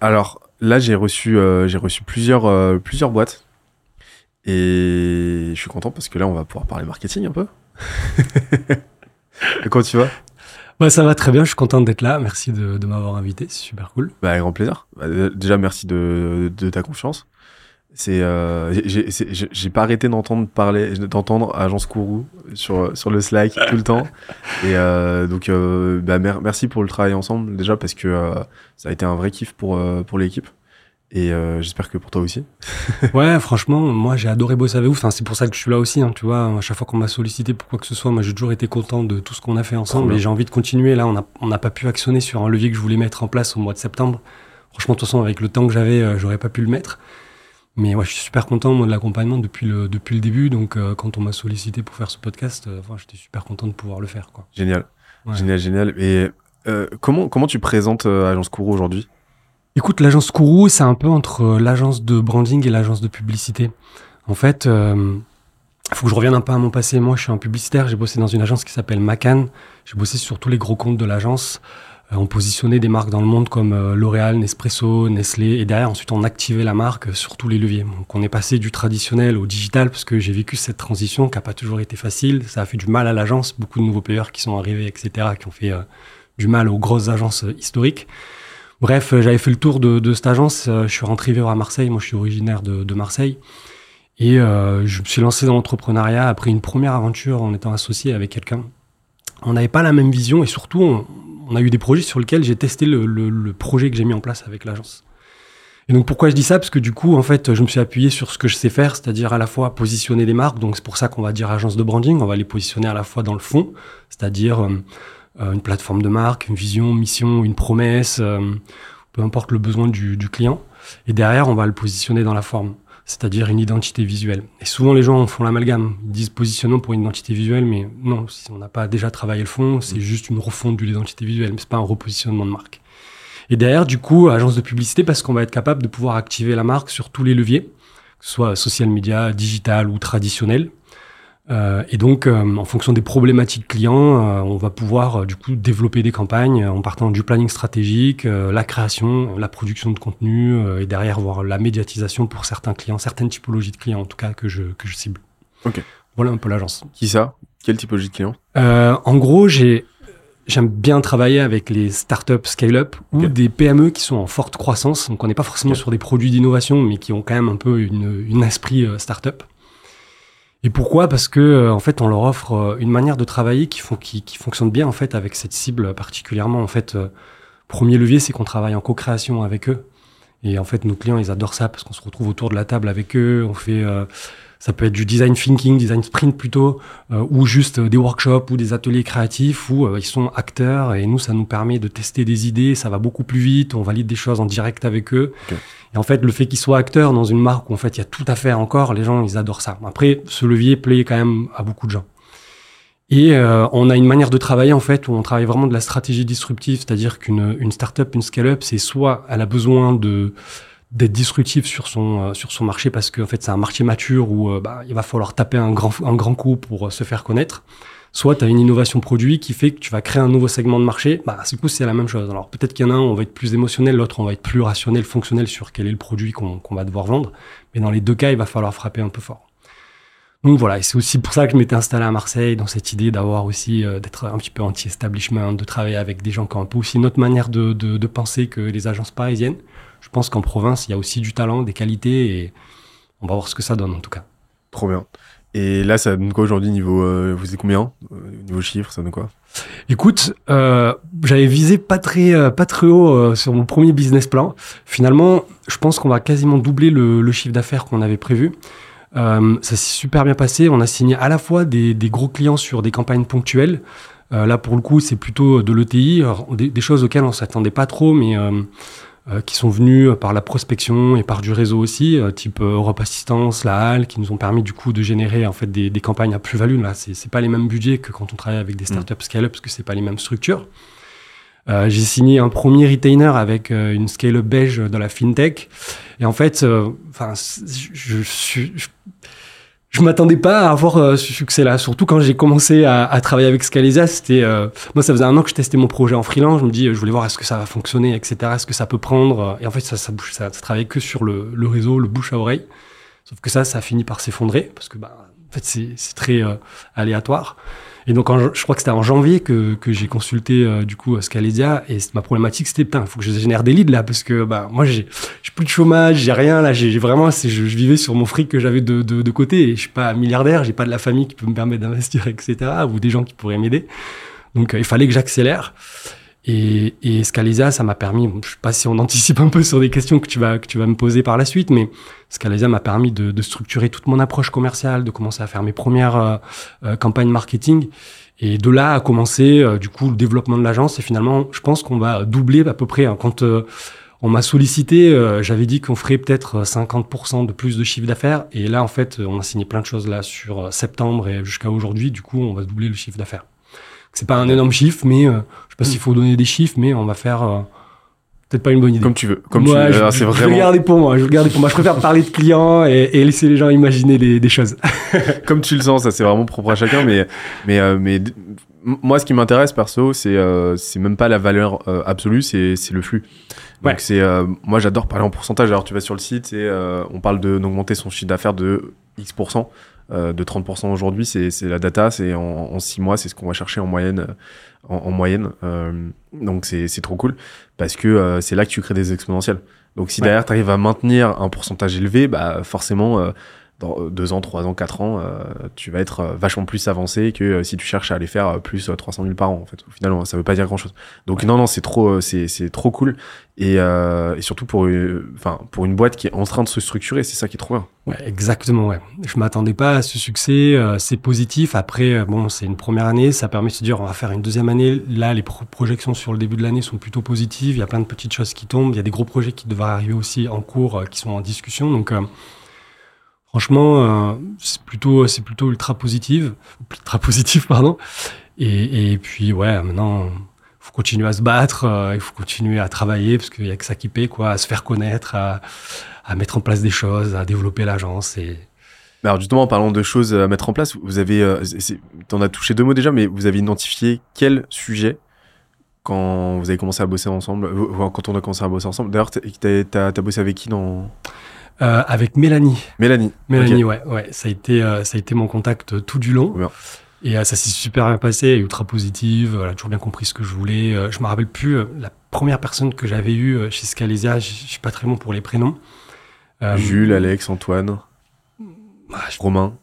Alors là, j'ai reçu, j'ai reçu plusieurs, plusieurs boîtes. Et je suis content parce que là, on va pouvoir parler marketing un peu. comment tu vas? Bah, ça va très bien, je suis content d'être là. Merci de, m'avoir invité, c'est super cool. Bah, avec grand plaisir. Bah, déjà, merci de, de ta confiance. C'est, euh, j'ai pas arrêté d'entendre parler, d'entendre Agence Kourou sur sur le Slack tout le temps. Et euh, donc, euh, bah, merci pour le travail ensemble déjà parce que euh, ça a été un vrai kiff pour euh, pour l'équipe. Et euh, j'espère que pour toi aussi. ouais, franchement, moi j'ai adoré bosser avec vous. Enfin, c'est pour ça que je suis là aussi. Hein, tu vois, à chaque fois qu'on m'a sollicité pour quoi que ce soit, moi j'ai toujours été content de tout ce qu'on a fait ensemble. Et j'ai envie de continuer. Là, on n'a on a pas pu actionner sur un levier que je voulais mettre en place au mois de septembre. Franchement, de toute façon, avec le temps que j'avais, j'aurais pas pu le mettre. Mais ouais, je suis super content moi, de l'accompagnement depuis le, depuis le début. Donc, euh, quand on m'a sollicité pour faire ce podcast, euh, j'étais super content de pouvoir le faire. Quoi. Génial. Génial, génial. Et euh, comment, comment tu présentes Agence Kourou aujourd'hui? Écoute, l'agence Kourou, c'est un peu entre l'agence de branding et l'agence de publicité. En fait, il faut que je revienne un peu à mon passé. Moi, je suis un publicitaire. J'ai bossé dans une agence qui s'appelle Macan. J'ai bossé sur tous les gros comptes de l'agence. Euh, on positionnait des marques dans le monde comme euh, L'Oréal, Nespresso, Nestlé, et derrière ensuite on activait la marque sur tous les leviers. Donc on est passé du traditionnel au digital parce que j'ai vécu cette transition qui n'a pas toujours été facile. Ça a fait du mal à l'agence, beaucoup de nouveaux payeurs qui sont arrivés, etc., qui ont fait euh, du mal aux grosses agences historiques. Bref, j'avais fait le tour de, cette agence. je suis rentré vivre à Marseille. Moi, je suis originaire de, Marseille. Et je me suis lancé dans l'entrepreneuriat après une première aventure en étant associé avec quelqu'un. On n'avait pas la même vision et surtout, on, on a eu des projets sur lesquels j'ai testé le, projet que j'ai mis en place avec l'agence. Et donc pourquoi je dis ça? Parce que du coup, en fait, je me suis appuyé sur ce que je sais faire, c'est-à-dire à la fois positionner des marques. Donc c'est pour ça qu'on va dire agence de branding. On va les positionner à la fois dans le fond, c'est-à-dire euh, euh, une plateforme de marque, une vision, mission, une promesse, euh, peu importe le besoin du, du client. Et derrière, on va le positionner dans la forme c'est-à-dire une identité visuelle. Et souvent les gens font l'amalgame, ils disent positionnons pour une identité visuelle, mais non, si on n'a pas déjà travaillé le fond, c'est mm. juste une refonte de l'identité visuelle, mais c'est pas un repositionnement de marque. Et derrière, du coup, agence de publicité, parce qu'on va être capable de pouvoir activer la marque sur tous les leviers, que ce soit social media, digital ou traditionnel, euh, et donc, euh, en fonction des problématiques clients, euh, on va pouvoir du coup développer des campagnes en partant du planning stratégique, la création, la production de contenu et derrière voir la médiatisation pour certains clients, certaines typologies de clients en tout cas que je que je cible. Ok. Voilà un peu l'agence. Qui ça? Quelle typologie de clients? En gros, j'ai J'aime bien travailler avec les startups scale-up ou des PME qui sont en forte croissance. Donc, on n'est pas forcément sur des produits d'innovation, mais qui ont quand même un peu une, une esprit startup. Et pourquoi? Parce que euh, en fait, on leur offre euh, une manière de travailler qui, qui, fonctionne bien en fait avec cette cible particulièrement. En fait, euh, premier levier, c'est qu'on travaille en co-création avec eux. Et en fait, nos clients, ils adorent ça parce qu'on se retrouve autour de la table avec eux. On fait, ça peut être du design thinking, design sprint plutôt, ou juste des workshops ou des ateliers créatifs où ils sont acteurs et nous, ça nous permet de tester des idées. Ça va beaucoup plus vite. On valide des choses en direct avec eux. Et en fait, le fait qu'ils soient acteurs dans une marque où en fait il y a tout à faire encore, les gens ils adorent ça. Après, ce levier plaît quand même à beaucoup de gens. Et euh, on a une manière de travailler en fait où on travaille vraiment de la stratégie disruptive, c'est-à-dire qu'une une startup, une scale-up, c'est soit elle a besoin de d'être disruptive sur son euh, sur son marché parce qu'en fait c'est un marché mature où euh, bah, il va falloir taper un grand un grand coup pour se faire connaître soit tu as une innovation produit qui fait que tu vas créer un nouveau segment de marché, bah, du coup, c'est la même chose. Alors, peut-être qu'il y en a un, on va être plus émotionnel, l'autre, on va être plus rationnel, fonctionnel sur quel est le produit qu'on va devoir vendre. Mais dans les deux cas, il va falloir frapper un peu fort. Donc voilà, et c'est aussi pour ça que je m'étais installé à Marseille, dans cette idée d'avoir aussi, euh, d'être un petit peu anti-establishment, de travailler avec des gens qui ont un peu aussi une autre manière de, de, de penser que les agences parisiennes. Je pense qu'en province, il y a aussi du talent, des qualités, et on va voir ce que ça donne en tout cas. Trop bien. Et là, ça donne quoi aujourd'hui niveau euh, Vous êtes combien euh, Niveau chiffre, ça donne quoi? Écoute, euh, j'avais visé pas très pas très haut sur mon premier business plan. Finalement, je pense qu'on va quasiment doubler le, le chiffre d'affaires qu'on avait prévu. ça s'est super bien passé. On a signé à la fois des, des gros clients sur des campagnes ponctuelles. là, pour le coup, c'est plutôt de l'ETI, des, des, choses auxquelles on s'attendait pas trop, mais qui sont venus par la prospection et par du réseau aussi, euh, type euh, Europe Assistance, la Halle, qui nous ont permis du coup de générer en fait des, des campagnes à plus-value. Là, c'est, c'est pas les mêmes budgets que quand on travaille avec des mm. startups scale-up, parce que c'est pas les mêmes structures. Euh, j'ai signé un premier retainer avec une scale-up belge dans la fintech. Et en fait, enfin, je, je, je, je m'attendais pas à avoir euh, ce succès-là. Surtout quand j'ai commencé à, à, travailler avec Scalesa, c'était euh, moi ça faisait un an que je testais mon projet en freelance. Je me dis, je voulais voir est-ce que ça va fonctionner, etc. Est-ce que ça peut prendre. Et en fait, ça, ça bouge, ça, ça travaillait que sur le, le, réseau, le bouche à oreille. Sauf que ça, ça a fini par s'effondrer parce que bah, en fait, c'est très euh, aléatoire. Et donc, je crois que c'était en janvier que, que j'ai consulté euh, du coup Scalesia et ma problématique c'était putain, il faut que je génère des leads là parce que bah moi j'ai plus de chômage, j'ai rien là, j'ai vraiment je, je vivais sur mon fric que j'avais de, de, de, côté et je suis pas milliardaire, j'ai pas de la famille qui peut me permettre d'investir etc. ou des gens qui pourraient m'aider. Donc euh, il fallait que j'accélère. Et, et ça m'a permis, je sais pas si on anticipe un peu sur des questions que tu vas, que tu vas me poser par la suite, mais Scalesa m'a permis de, de, structurer toute mon approche commerciale, de commencer à faire mes premières euh, euh, campagnes marketing. Et de là a commencé, euh, du coup, le développement de l'agence. Et finalement, je pense qu'on va doubler à peu près. Hein. Quand euh, on m'a sollicité, euh, j'avais dit qu'on ferait peut-être 50% de plus de chiffre d'affaires. Et là, en fait, on a signé plein de choses là sur septembre et jusqu'à aujourd'hui. Du coup, on va doubler le chiffre d'affaires. C'est pas un énorme chiffre, mais je sais pas s'il faut donner des chiffres, mais on va faire peut-être pas une bonne idée. Comme tu veux. Comme moi, tu veux. Je, Alors, je, c'est je vraiment vais le garder pour moi. Je vais le garder pour moi. Je préfère parler de clients et, et laisser les gens imaginer des, des choses. comme tu le sens. Ça, c'est vraiment propre à chacun. Mais, mais, euh, mais moi, ce qui m'intéresse perso, c'est euh, c'est même pas la valeur euh, absolue, c'est c'est le flux. Donc Ouais. c'est euh, moi j'adore parler en pourcentage. Alors tu vas sur le site et euh, on parle de d'augmenter son chiffre d'affaires de X euh, de 30% aujourd'hui, c'est c'est la data, c'est en, en six mois, c'est ce qu'on va chercher en moyenne, euh, en, en moyenne. Euh, donc c'est c'est trop cool parce que euh, c'est là que tu crées des exponentiels. Donc si Ouais. derrière tu arrives à maintenir un pourcentage élevé, bah forcément euh, dans euh, deux ans, trois ans, quatre ans, euh, tu vas être euh, vachement plus avancé que si tu cherches à aller faire plus euh, 300 000 par an. En fait, au final, ça veut pas dire grand chose. Donc non, non, c'est trop, c'est c'est trop cool et, euh, et surtout pour, enfin, pour une boîte qui est en train de se structurer, c'est ça qui est trop bien. Ouais, exactement. Ouais. Je m'attendais pas à ce succès. euh, c'est positif. Après, bon, c'est une première année. Ça permet de se dire, on va faire une deuxième année. Là, les pro- projections sur le début de l'année sont plutôt positives. Il y a plein de petites choses qui tombent. Il y a des gros projets qui devraient arriver aussi en cours, euh, qui sont en discussion. Donc, franchement, euh, c'est plutôt, c'est plutôt ultra positif, ultra positif, pardon. Et, et puis, ouais, maintenant, faut continuer à se battre. euh, il faut continuer à travailler parce qu'il y a que ça qui paie, quoi, à se faire connaître, à, mettre en place des choses, à développer l'agence et alors justement, en parlant de choses à mettre en place, vous avez, euh, t'en as touché deux mots déjà, mais vous avez identifié quel sujet quand vous avez commencé à bosser ensemble, quand on a commencé à bosser ensemble. D'ailleurs, t'as- t'as bossé avec qui dans Euh, avec Mélanie. Mélanie. Mélanie, Ok. ouais, ouais, ça a été, euh, ça a été mon contact euh, tout du long. Bien. Et euh, ça s'est super bien passé, ultra positive. Elle a toujours bien compris ce que je voulais. Euh, je me rappelle plus la première personne que j'avais eue chez Scalesia. Je suis pas très bon pour les prénoms. Jules, Alex, Antoine, ah, je- Romain.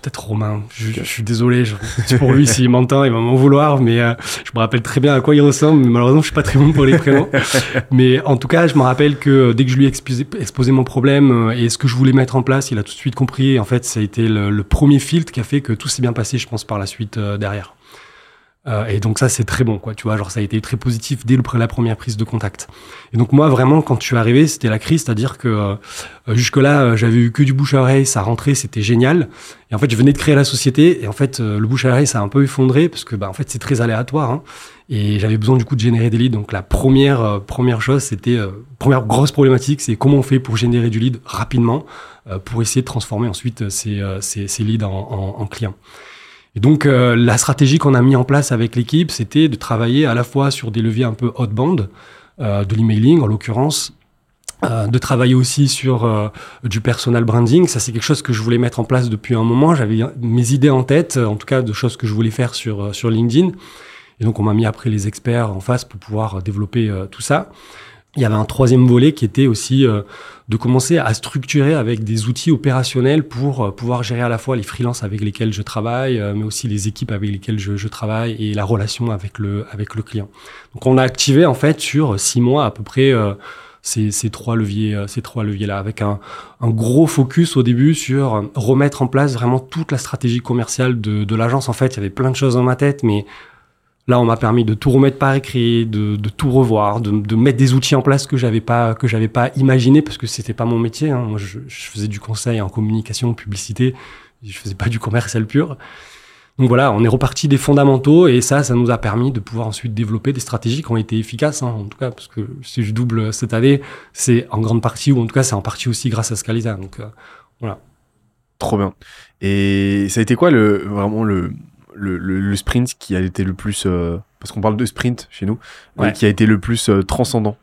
Peut-être Romain. Je, suis désolé. Je, pour lui, s'il m'entend, il va m'en vouloir. Mais euh, je me rappelle très bien à quoi il ressemble. Mais malheureusement, je suis pas très bon pour les prénoms. mais en tout cas, je me rappelle que euh, dès que je lui ai exposé, exposé mon problème euh, et ce que je voulais mettre en place, il a tout de suite compris. Et en fait, ça a été le, le premier filtre qui a fait que tout s'est bien passé, je pense, par la suite euh, derrière. Euh, et donc ça, c'est très bon, quoi. Tu vois, genre ça a été très positif dès le, la première prise de contact. Et donc moi, vraiment, quand je suis arrivé, c'était la crise, c'est-à-dire que euh, jusque-là, euh, j'avais eu que du bouche à oreille, ça rentrait, c'était génial. Et en fait, je venais de créer la société, et en fait, euh, le bouche à oreille, ça a un peu effondré parce que, bah, en fait, c'est très aléatoire. Hein, et j'avais besoin du coup de générer des leads. Donc la première euh, première chose, c'était première grosse problématique, c'est comment on fait pour générer du lead rapidement pour essayer de transformer ensuite ces, ces, ces leads en, en clients. Et donc, euh, la stratégie qu'on a mis en place avec l'équipe, c'était de travailler à la fois sur des leviers un peu outbound, euh, de l'emailing en l'occurrence, euh, de travailler aussi sur euh, du personal branding. Ça, c'est quelque chose que je voulais mettre en place depuis un moment. J'avais mes idées en tête, en tout cas de choses que je voulais faire sur, euh, sur LinkedIn. Et donc, on m'a mis après les experts en face pour pouvoir développer euh, tout ça. Il y avait un troisième volet qui était aussi euh, de commencer à structurer avec des outils opérationnels pour euh, pouvoir gérer à la fois les freelances avec lesquels je travaille, euh, mais aussi les équipes avec lesquelles je, je travaille et la relation avec le, avec le client. Donc on a activé en fait sur six mois à peu près ces, ces trois leviers, ces trois leviers là, avec un, un gros focus au début sur remettre en place vraiment toute la stratégie commerciale de, de l'agence. En fait, il y avait plein de choses dans ma tête, mais Là, on m'a permis de tout remettre par écrit, de, tout revoir, de, mettre des outils en place que j'avais pas que j'avais pas imaginé parce que c'était pas mon métier. Hein. Moi, je, je, faisais du conseil en communication, publicité. Je faisais pas du commercial pur. Donc voilà, on est reparti des fondamentaux et ça, ça nous a permis de pouvoir ensuite développer des stratégies qui ont été efficaces, hein, en tout cas, parce que si je double cette année, c'est en grande partie, ou en tout cas, c'est en partie aussi grâce à Scalisa. Donc euh, voilà. Trop bien. Et ça a été quoi le vraiment le le, le, sprint qui a été le plus euh, parce qu'on parle de sprint chez nous qui a été le plus euh, transcendant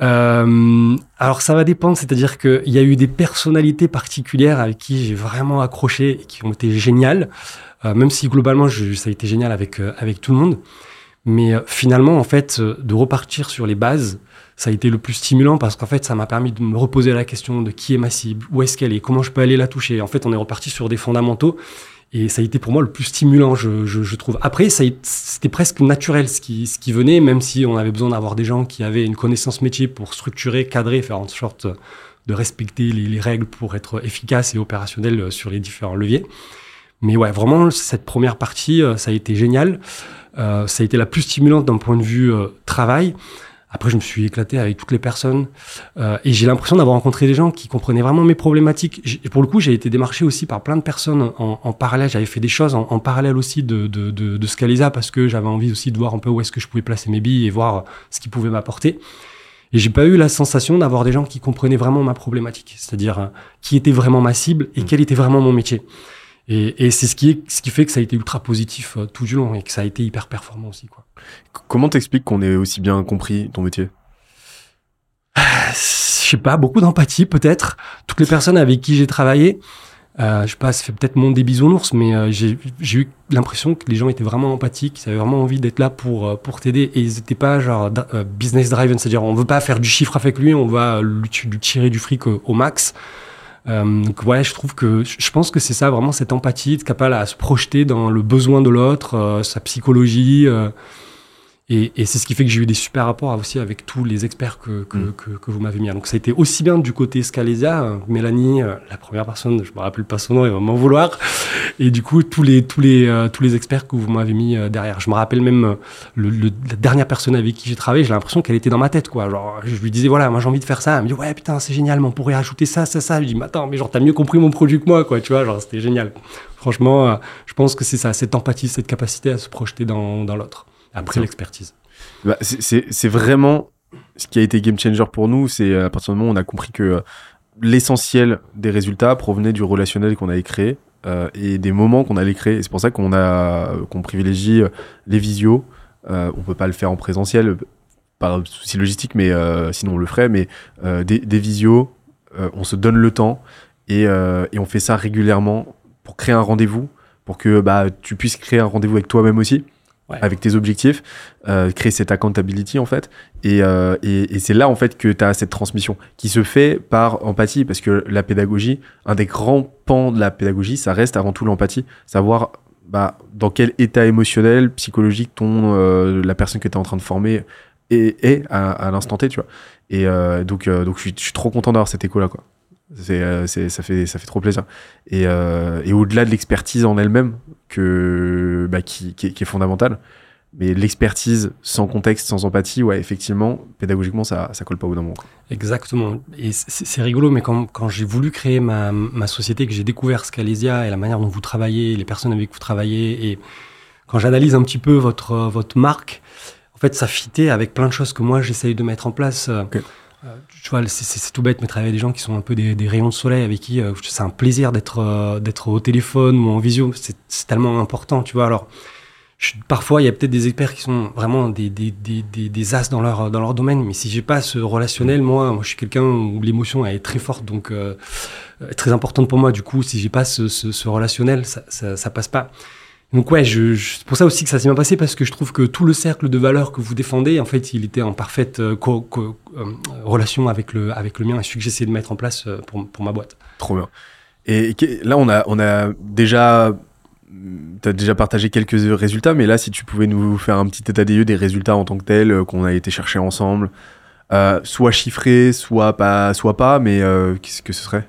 euh, alors ça va dépendre, c'est-à-dire qu'il y a eu des personnalités particulières avec qui j'ai vraiment accroché et qui ont été géniales, même si globalement je, ça a été génial avec avec tout le monde. Mais finalement, en fait, de repartir sur les bases, ça a été le plus stimulant parce qu'en fait, ça m'a permis de me reposer la question de qui est ma cible, où est-ce qu'elle est, comment je peux aller la toucher. En fait, on est reparti sur des fondamentaux et ça a été pour moi le plus stimulant, je, je, je trouve. Après, c'était presque naturel ce qui, ce qui venait, même si on avait besoin d'avoir des gens qui avaient une connaissance métier pour structurer, cadrer, faire en sorte de respecter les, les règles pour être efficace et opérationnel sur les différents leviers. Mais ouais, vraiment, cette première partie, euh, ça a été génial. Euh, ça a été la plus stimulante d'un point de vue euh, travail. Après, je me suis éclaté avec toutes les personnes euh, et j'ai l'impression d'avoir rencontré des gens qui comprenaient vraiment mes problématiques. Et pour le coup, j'ai été démarché aussi par plein de personnes en, en parallèle. J'avais fait des choses en, en parallèle aussi de, de, de, de Scalisa parce que j'avais envie aussi de voir un peu où est-ce que je pouvais placer mes billes et voir ce qui pouvait m'apporter. Et j'ai pas eu la sensation d'avoir des gens qui comprenaient vraiment ma problématique, c'est-à-dire euh, qui était vraiment ma cible et mmh. quel était vraiment mon métier. Et, et c'est ce qui, ce qui fait que ça a été ultra positif euh, tout du long et que ça a été hyper performant aussi. Quoi. Comment t'expliques qu'on ait aussi bien compris ton métier? Je sais pas, beaucoup d'empathie peut-être. Toutes les personnes avec qui j'ai travaillé, euh, je sais pas, ça fait peut-être monde des bisounours, mais euh, j'ai eu l'impression que les gens étaient vraiment empathiques, ils avaient vraiment envie d'être là pour, euh, pour t'aider et ils n'étaient pas genre euh, business driven, c'est-à-dire on veut pas faire du chiffre avec lui, on va lui, lui tirer du fric au, au max. Euh, donc ouais, je trouve que je pense que c'est ça vraiment cette empathie, être capable à se projeter dans le besoin de l'autre, euh, sa psychologie. Et, et c'est ce qui fait que j'ai eu des super rapports aussi avec tous les experts que, que, mm. que, que vous m'avez mis. Donc ça a été aussi bien du côté Scalesia, euh, Mélanie, euh, la première personne, je me rappelle pas son nom, elle va m'en vouloir. Et du coup, tous les, tous les, euh, tous les experts que vous m'avez mis derrière. Je me rappelle même le, le, la dernière personne avec qui j'ai travaillé, j'ai l'impression qu'elle était dans ma tête. quoi. Genre, je lui disais, voilà, moi j'ai envie de faire ça. Elle me dit, ouais, putain, c'est génial, mais on pourrait ajouter ça, ça, ça. Je lui dis, mais attends, mais genre, t'as mieux compris mon produit que moi, quoi. Tu vois, genre, c'était génial. Franchement, je pense que c'est ça, cette empathie, cette capacité à se projeter dans, dans l'autre. Après l'expertise. Bah, c'est vraiment ce qui a été game changer pour nous. C'est à partir du moment où on a compris que euh, l'essentiel des résultats provenait du relationnel qu'on avait créé euh, et des moments qu'on allait créer. C'est pour ça qu'on a qu'on privilégie euh, les visios. Euh, on peut pas le faire en présentiel par souci logistique, mais euh, sinon on le ferait. Mais euh, des, des visios, on se donne le temps et, et on fait ça régulièrement pour créer un rendez-vous, pour que bah, tu puisses créer un rendez-vous avec toi-même aussi avec tes objectifs, euh, créer cette accountability en fait. Et, euh, c'est là en fait que tu as cette transmission qui se fait par empathie parce que la pédagogie, un des grands pans de la pédagogie, ça reste avant tout l'empathie, savoir bah, dans quel état émotionnel, psychologique euh, la personne que tu es en train de former est, à, l'instant T, tu vois. Et donc, je suis, trop content d'avoir cette écho là, quoi. C'est, euh, c'est, ça fait, trop plaisir. Et au-delà de l'expertise en elle-même, que, bah, qui, qui, qui est fondamentale, mais l'expertise sans contexte, sans empathie, ouais, effectivement, pédagogiquement, ça, ça colle pas au bout d'un moment. Exactement. Et c'est rigolo, mais quand, quand j'ai voulu créer ma, ma société, que j'ai découvert Scalesia et la manière dont vous travaillez, les personnes avec qui vous travaillez, et quand j'analyse un petit peu votre, votre marque, en fait, ça fitait avec plein de choses que moi, j'essaye de mettre en place. Okay. Euh, tu vois, c'est tout bête, mais travailler avec des gens qui sont un peu des, rayons de soleil, avec qui euh, c'est un plaisir d'être euh, d'être au téléphone ou en visio. C'est tellement important, tu vois. Alors, je, parfois, il y a peut-être des experts qui sont vraiment des, des, des, des, des as dans leur, dans leur domaine, mais si j'ai pas ce relationnel, moi, moi je suis quelqu'un où l'émotion est très forte, donc euh, très importante pour moi. Du coup, si j'ai pas ce, ce, ce relationnel, ça, ça, ça passe pas. Donc ouais, je, je, c'est pour ça aussi que ça s'est bien passé parce que je trouve que tout le cercle de valeurs que vous défendez, en fait, il était en parfaite euh, co, co, euh, relation avec le avec le mien et celui que j'essaie de mettre en place euh, pour, pour ma boîte. Trop bien. Et là, on a on a déjà as déjà partagé quelques résultats, mais là, si tu pouvais nous faire un petit état des lieux des résultats en tant que tels qu'on a été chercher ensemble, soit chiffrés, soit pas, soit pas, mais qu'est-ce que ce serait?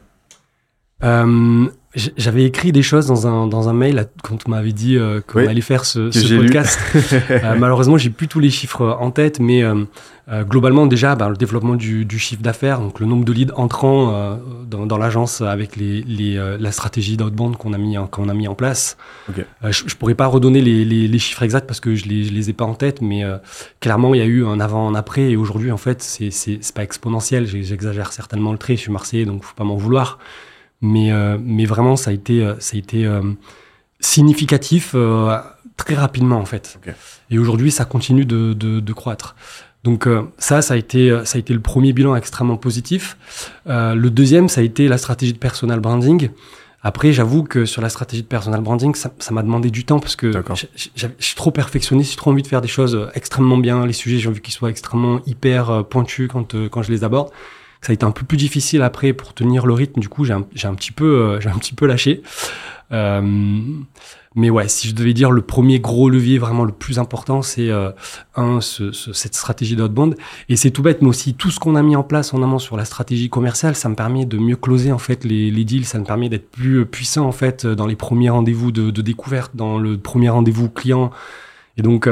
J'avais écrit des choses dans un, dans un mail quand on m'avait dit euh, qu'on oui, allait faire ce, ce podcast. euh, malheureusement, j'ai plus tous les chiffres en tête, mais euh, euh, globalement, déjà, bah, le développement du, du chiffre d'affaires, donc le nombre de leads entrants euh, dans, dans l'agence avec les, les, euh, la stratégie d'outbound qu'on a, mis, qu'on a mis en place. Okay. Je, je pourrais pas redonner les, les, les, chiffres exacts parce que je les, je les ai pas en tête, mais euh, clairement, il y a eu un avant, un après, et aujourd'hui, en fait, c'est pas exponentiel. J'exagère certainement le trait. Je suis marseillais, donc faut pas m'en vouloir. Mais, euh, mais vraiment, ça a été, euh, ça a été euh, significatif euh, très rapidement, en fait. Et aujourd'hui, ça continue de, de, de croître. Donc euh, ça, ça a, été, ça a été le premier bilan extrêmement positif. Euh, le deuxième, ça a été la stratégie de personal branding. Après, j'avoue que sur la stratégie de personal branding, ça m'a demandé du temps parce que je suis trop perfectionniste, j'ai trop envie de faire des choses extrêmement bien. Les sujets, j'ai envie qu'ils soient extrêmement hyper pointus quand, quand je les aborde. Ça a été un peu plus difficile après pour tenir le rythme. Du coup, j'ai un, un petit peu, euh, j'ai un petit peu lâché. Euh, mais ouais, si je devais dire le premier gros levier, vraiment le plus important, c'est euh, un, ce- ce- cette stratégie d'outbound. Et c'est tout bête, mais aussi tout ce qu'on a mis en place en amont sur la stratégie commerciale, ça me permet de mieux closer en fait les, les deals, ça me permet d'être plus puissant en fait dans les premiers rendez-vous de, de découverte, dans le premier rendez-vous client. Et donc,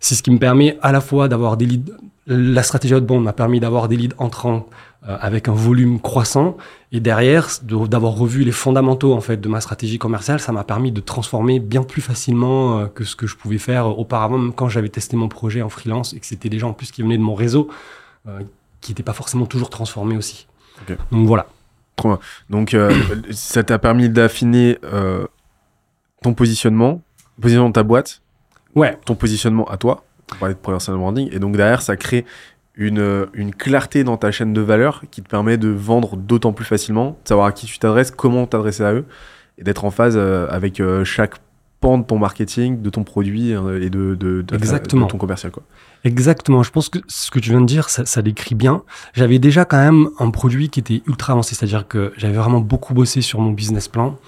c'est ce qui me permet à la fois d'avoir des leads. La stratégie outbound m'a permis d'avoir des leads entrants avec un volume croissant. Et derrière, de- d'avoir revu les fondamentaux en fait de ma stratégie commerciale, ça m'a permis de transformer bien plus facilement euh, que ce que je pouvais faire auparavant, même quand j'avais testé mon projet en freelance et que c'était des gens en plus qui venaient de mon réseau, euh, qui n'étaient pas forcément toujours transformés aussi. Donc voilà. Donc, euh, ça t'a permis d'affiner euh, ton positionnement, positionnement de ta boîte, Ouais, ton positionnement à toi, on parlait de personal branding, et donc derrière, ça crée une, euh, une clarté dans ta chaîne de valeur qui te permet de vendre d'autant plus facilement, de savoir à qui tu t'adresses, comment t'adresser à eux, et d'être en phase euh, avec euh, chaque pan de ton marketing, de ton produit et de, de, de, Exactement. de ton commercial. Quoi. Exactement, je pense que ce que tu viens de dire, ça, ça décrit bien. J'avais déjà quand même un produit qui était ultra avancé, c'est-à-dire que j'avais vraiment beaucoup bossé sur mon business plan,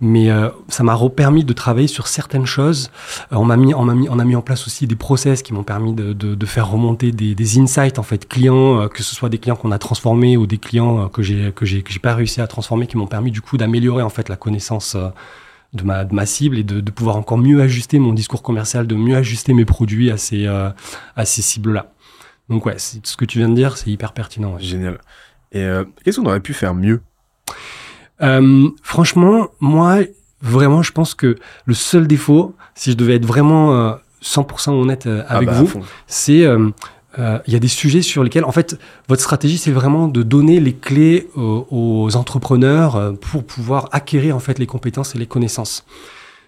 mais euh, ça m'a permis de travailler sur certaines choses. Euh, on m'a mis, on m'a mis, on a mis en place aussi des process qui m'ont permis de, de, de faire remonter des, des insights en fait clients, euh, que ce soit des clients qu'on a transformés ou des clients euh, que j'ai que j'ai que j'ai pas réussi à transformer, qui m'ont permis du coup d'améliorer en fait la connaissance. euh, de ma, de ma cible et de, de pouvoir encore mieux ajuster mon discours commercial, de mieux ajuster mes produits à ces, euh, à ces cibles-là. Donc ouais, ce que tu viens de dire, c'est hyper pertinent. ouais. Génial. Et euh, qu'est-ce qu'on aurait pu faire mieux? Euh, franchement, moi, vraiment, je pense que le seul défaut, si je devais être vraiment euh, 100% honnête euh, avec Ah bah, à vous, c'est euh, euh, il y a des sujets sur lesquels, en fait, votre stratégie, c'est vraiment de donner les clés euh, aux entrepreneurs euh, pour pouvoir acquérir en fait les compétences et les connaissances.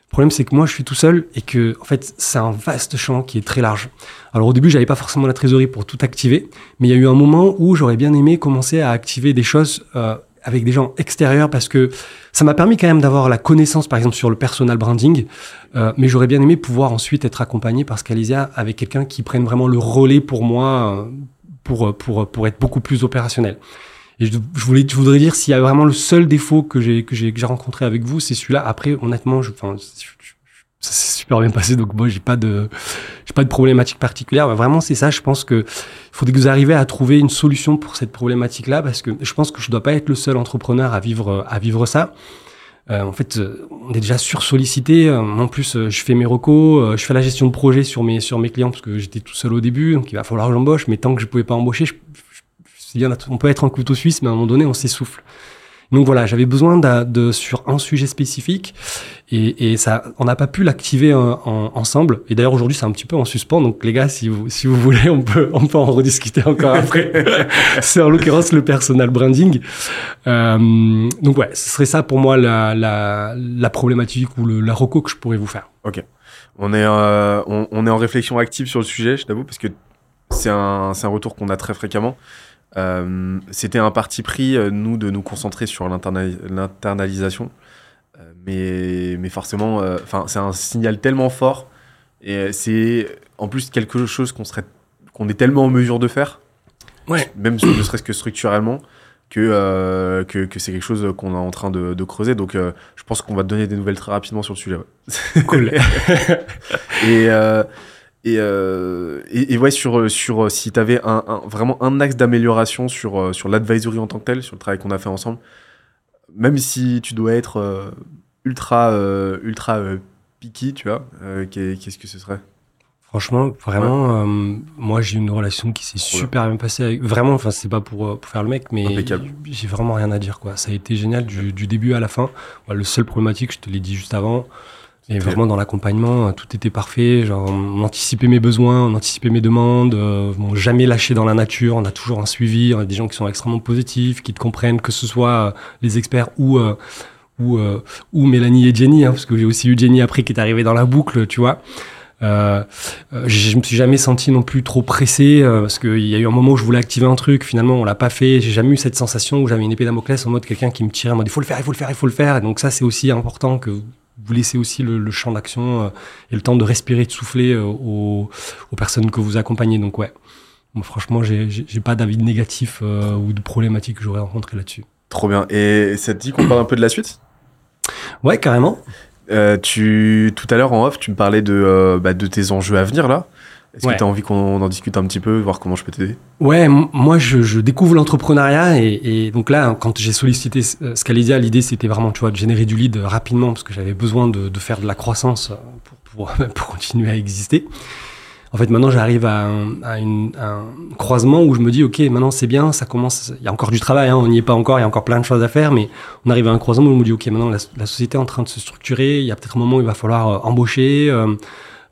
Le problème, c'est que moi, je suis tout seul et que, en fait, c'est un vaste champ qui est très large. Alors, au début, j'avais pas forcément la trésorerie pour tout activer, mais il y a eu un moment où j'aurais bien aimé commencer à activer des choses euh, avec des gens extérieurs parce que ça m'a permis quand même d'avoir la connaissance, par exemple, sur le personal branding, euh, mais j'aurais bien aimé pouvoir ensuite être accompagné par Scalisia avec quelqu'un qui prenne vraiment le relais pour moi, euh, pour, pour, pour être beaucoup plus opérationnel. Et je, je voulais, je voudrais dire s'il y a vraiment le seul défaut que j'ai que j'ai que j'ai rencontré avec vous, c'est celui-là. Après, honnêtement, je, enfin, je- je- super bien passé, donc moi j'ai pas de j'ai pas de problématique particulière. Mais vraiment, c'est ça. Je pense que il faudrait que vous arriviez à trouver une solution pour cette problématique-là, parce que je pense que je dois pas être le seul entrepreneur à vivre à vivre ça. Euh, en fait, euh, on est déjà sursollicité. Euh, En plus, euh, je fais mes recos, euh, je fais la gestion de projet sur mes sur mes clients parce que j'étais tout seul au début, donc il va falloir que j'embauche. Mais tant que je pouvais pas embaucher, je, je- bien, on peut être un couteau suisse, mais à un moment donné, on s'essouffle. Donc voilà, j'avais besoin d'a- de, sur un sujet spécifique et, et ça, on n'a pas pu l'activer euh, en- ensemble. Et d'ailleurs aujourd'hui, c'est un petit peu en suspens. Donc les gars, si vous si vous voulez, on peut on peut en rediscuter encore après. c'est en l'occurrence le personal branding. Euh, donc ouais, ce serait ça pour moi la la, la problématique ou le, la reco que je pourrais vous faire. On est, euh, on, on est en réflexion active sur le sujet, je t'avoue, parce que c'est un, c'est un retour qu'on a très fréquemment. Euh, C'était un parti pris, euh, nous, de nous concentrer sur l'internali- l'internalisation. Euh, mais, mais forcément, enfin, c'est un signal tellement fort. Et c'est en plus quelque chose qu'on serait, qu'on est tellement en mesure de faire, Ouais. même ne serait-ce que structurellement, que, euh, que, que c'est quelque chose qu'on est en train de, de creuser. Donc, euh, je pense qu'on va te donner des nouvelles très rapidement sur le sujet. ouais. Cool. Et, euh, et, euh, et, et ouais, sur, sur euh, si tu avais un, un- vraiment un axe d'amélioration sur, euh, sur l'advisory en tant que tel, sur le travail qu'on a fait ensemble, même si tu dois être euh, ultra, euh, ultra euh, picky, tu vois, euh, qu'est- qu'est-ce que ce serait? Franchement, vraiment, euh, moi j'ai une relation qui s'est super bien passée avec. Vraiment, enfin c'est pas pour, euh, pour faire le mec, mais j'ai vraiment rien à dire quoi. Ça a été génial du, du début à la fin. Le seul problématique, je te l'ai dit juste avant, Et vraiment dans l'accompagnement, tout était parfait. Genre, on anticipait mes besoins, on anticipait mes demandes. Euh, on jamais lâché dans la nature. On a toujours un suivi. On a des gens qui sont extrêmement positifs, qui te comprennent, que ce soit euh, les experts ou euh, ou, euh, ou Mélanie et Jenny, hein, parce que j'ai aussi eu Jenny après qui est arrivée dans la boucle, tu vois. Euh, euh, je me suis jamais senti non plus trop pressé euh, parce qu'il y a eu un moment où je voulais activer un truc, finalement on l'a pas fait. J'ai jamais eu cette sensation où j'avais une épée Damoclès en mode quelqu'un qui me tirait en mode il faut le faire, il faut le faire, il faut le faire. Et donc ça c'est aussi important que vous laissez aussi le, le champ d'action euh, et le temps de respirer, de souffler euh, aux, aux, personnes que vous accompagnez. Donc ouais, Moi, franchement j'ai pas d'avis négatif euh, ou de problématique que j'aurais rencontré là-dessus. Trop bien. Et ça te dit qu'on parle un peu de la suite? Ouais, carrément. Tu, tout à l'heure en off, tu me parlais de, bah, de tes enjeux à venir là. Est-ce Ouais. que tu as envie qu'on en discute un petit peu, voir comment je peux t'aider? Ouais, moi je, je découvre l'entrepreneuriat et, et donc là, quand j'ai sollicité euh, Scalesia, l'idée c'était vraiment, tu vois, de générer du lead rapidement parce que j'avais besoin de, de faire de la croissance pour, pour, pour continuer à exister. En fait, maintenant j'arrive à, un, à une- un croisement où je me dis, ok, maintenant c'est bien, ça commence, il y a encore du travail, hein, on n'y est pas encore, il y a encore plein de choses à faire, mais on arrive à un croisement où je me dis, ok, maintenant la, la société est en train de se structurer, il y a peut-être un moment où il va falloir euh, embaucher. euh,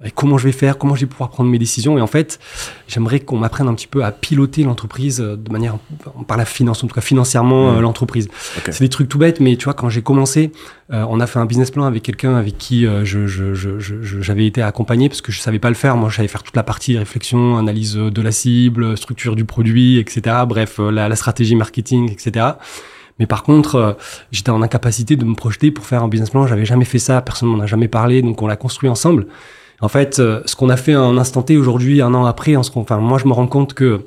et comment je vais faire, comment je vais pouvoir prendre mes décisions. Et en fait, j'aimerais qu'on m'apprenne un petit peu à piloter l'entreprise euh, de manière, par la finance, en tout cas financièrement, Mhm. euh, l'entreprise. C'est des trucs tout bêtes, mais tu vois, quand j'ai commencé, euh, on a fait un business plan avec quelqu'un avec qui euh, je, je, je, je- je- j'avais été accompagné parce que je savais pas le faire. Moi, je savais faire toute la partie réflexion, analyse de la cible, structure du produit, etc. Bref, la, la stratégie marketing, etc. Mais par contre, euh, j'étais en incapacité de me projeter pour faire un business plan. J'avais jamais fait ça, personne m'en a jamais parlé, donc on l'a construit ensemble. En fait, euh, ce qu'on a fait en instant T aujourd'hui, un an après, en ce enfin, moi, je me rends compte que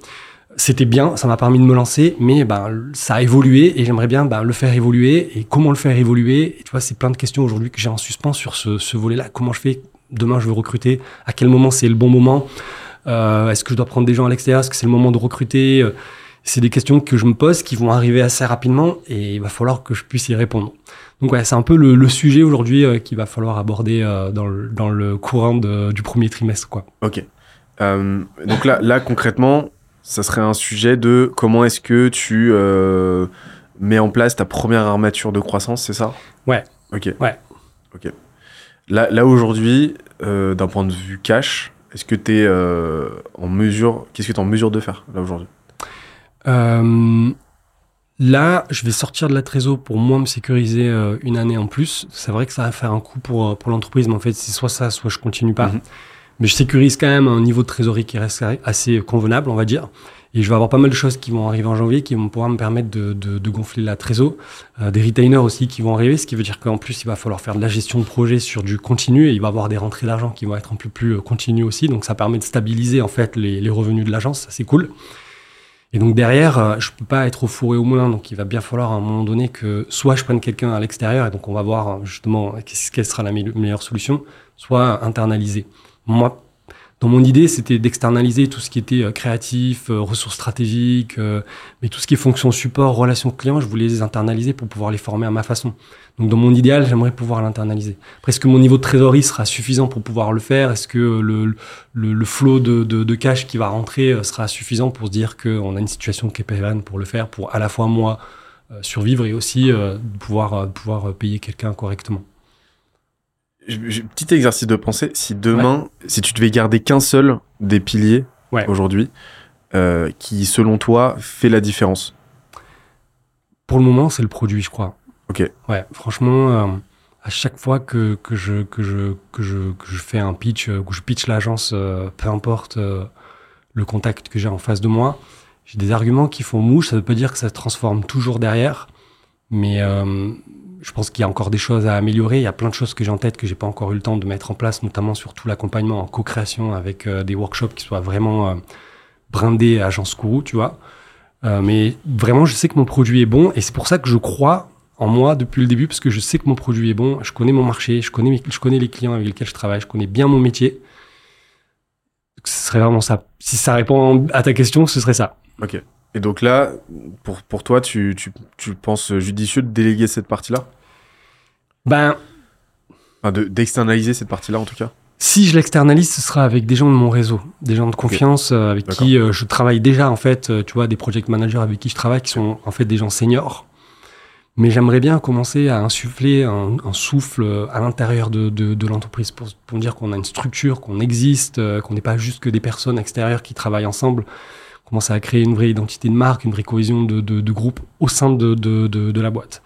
c'était bien, ça m'a permis de me lancer, mais ben, ça a évolué et j'aimerais bien ben, le faire évoluer. Et comment le faire évoluer? Et tu vois, c'est plein de questions aujourd'hui que j'ai en suspens sur ce, ce volet-là. Comment je fais? Demain, je veux recruter. À quel moment c'est le bon moment? Euh, Est-ce que je dois prendre des gens à l'extérieur? Est-ce que c'est le moment de recruter? Euh, C'est des questions que je me pose qui vont arriver assez rapidement et il va falloir que je puisse y répondre. Donc ouais, c'est un peu le, le sujet aujourd'hui euh, qu'il va falloir aborder euh, dans, le, dans le courant de- du premier trimestre. Quoi. Ok. Euh, donc là, là, concrètement, ça serait un sujet de comment est-ce que tu mets en place ta première armature de croissance, c'est ça? Ouais. Ok. Ouais. Ok. Là, là aujourd'hui, d'un point de vue cash, est-ce que tu es en mesure, qu'est-ce que tu es en mesure de faire là aujourd'hui? Là, je vais sortir de la trésor pour moi me sécuriser euh, une année en plus. C'est vrai que ça va faire un coup pour, euh, pour l'entreprise, mais en fait, c'est soit ça, soit je continue pas. Mhm. Mais je sécurise quand même un niveau de trésorerie qui reste assez convenable, on va dire. Et je vais avoir pas mal de choses qui vont arriver en janvier qui vont pouvoir me permettre de, de, de gonfler la trésor. Euh, des retainers aussi qui vont arriver, ce qui veut dire qu'en plus, il va falloir faire de la gestion de projet sur du continu et il va avoir des rentrées d'argent qui vont être un peu plus continues aussi. Donc ça permet de stabiliser en fait les, les revenus de l'agence, ça c'est cool. Et donc derrière, euh, je peux pas être au four et au moulin, donc il va bien falloir à un moment donné que soit je prenne quelqu'un à l'extérieur, et donc on va voir euh, justement quelle sera la me- meilleure solution, soit internaliser. Moi, dans mon idée, c'était d'externaliser tout ce qui était euh, créatif, euh, ressources stratégiques, euh, mais tout ce qui est fonction support, relations clients, je voulais les internaliser pour pouvoir les former à ma façon. Donc dans mon idéal, j'aimerais pouvoir l'internaliser. Est-ce que mon niveau de trésorerie sera suffisant pour pouvoir le faire? Est-ce que le, le, le flot de, de, de cash qui va rentrer euh, sera suffisant pour se dire qu'on a une situation qui est pérenne pour le faire, pour à la fois moi survivre et aussi pouvoir, pouvoir payer quelqu'un correctement? Petit exercice de pensée, si demain, si tu devais garder qu'un seul des piliers Ouais. aujourd'hui, euh, qui selon toi fait la différence? Pour le moment, c'est le produit, je crois. Ok. Ouais, franchement, euh, à chaque fois que, que, je, que, je, que, je, que je fais un pitch, euh, que je pitch l'agence, euh, peu importe le contact que j'ai en face de moi, j'ai des arguments qui font mouche. Ça veut pas dire que ça se transforme toujours derrière, mais je pense qu'il y a encore des choses à améliorer. Il y a plein de choses que j'ai en tête que j'ai pas encore eu le temps de mettre en place, notamment sur tout l'accompagnement en co-création avec euh, des workshops qui soient vraiment euh, brindés agence Kourou, tu vois. Euh, mais vraiment, je sais que mon produit est bon et c'est pour ça que je crois en moi depuis le début parce que je sais que mon produit est bon. Je connais mon marché, je connais, je connais les clients avec lesquels je travaille, je connais bien mon métier. Ce serait vraiment ça. Si ça répond à ta question, ce serait ça. Ok. Et donc là, pour, pour toi, tu, tu, tu penses judicieux de déléguer cette partie-là? Ben, Enfin, de- d'externaliser cette partie-là en tout cas? si je l'externalise, ce sera avec des gens de mon réseau, des gens de confiance euh, avec qui euh, je travaille déjà en fait. euh, tu vois, des project managers avec qui je travaille qui sont en fait des gens seniors. mais j'aimerais bien commencer à insuffler un, souffle à l'intérieur de, de, l'entreprise pour, pour dire qu'on a une structure, qu'on existe, qu'on n'est pas juste que des personnes extérieures qui travaillent ensemble commencer à créer une vraie identité de marque, une vraie cohésion de, de, groupe au sein de, de la boîte.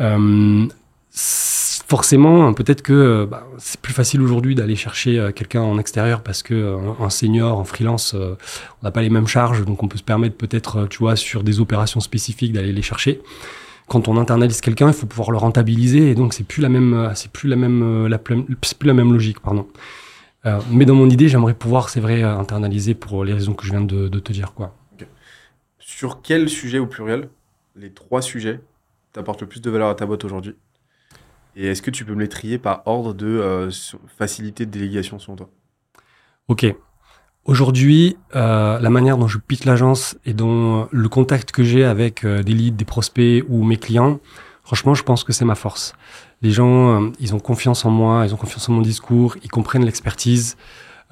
Euh, forcément, peut-être que bah, c'est plus facile aujourd'hui d'aller chercher euh, quelqu'un en extérieur parce que euh, un senior en freelance, on n'a pas les mêmes charges, donc on peut se permettre peut-être, tu vois, sur des opérations spécifiques d'aller les chercher. Quand on internalise quelqu'un, il faut pouvoir le rentabiliser et donc c'est plus la même, c'est plus la même, la, plus la même logique, pardon. Euh, mais dans mon idée, j'aimerais pouvoir, c'est vrai, euh, internaliser pour les raisons que je viens de, te dire. Quoi. Sur quel sujet au pluriel, les trois sujets, t'apportent le plus de valeur à ta boîte aujourd'hui? Et est-ce que tu peux me les trier par ordre de euh, facilité de délégation selon toi? Ok. Aujourd'hui, la manière dont je pique l'agence et dont le contact que j'ai avec des leads, des prospects ou mes clients, franchement, je pense que c'est ma force. Les gens, euh, ils ont confiance en moi, ils ont confiance en mon discours, ils comprennent l'expertise.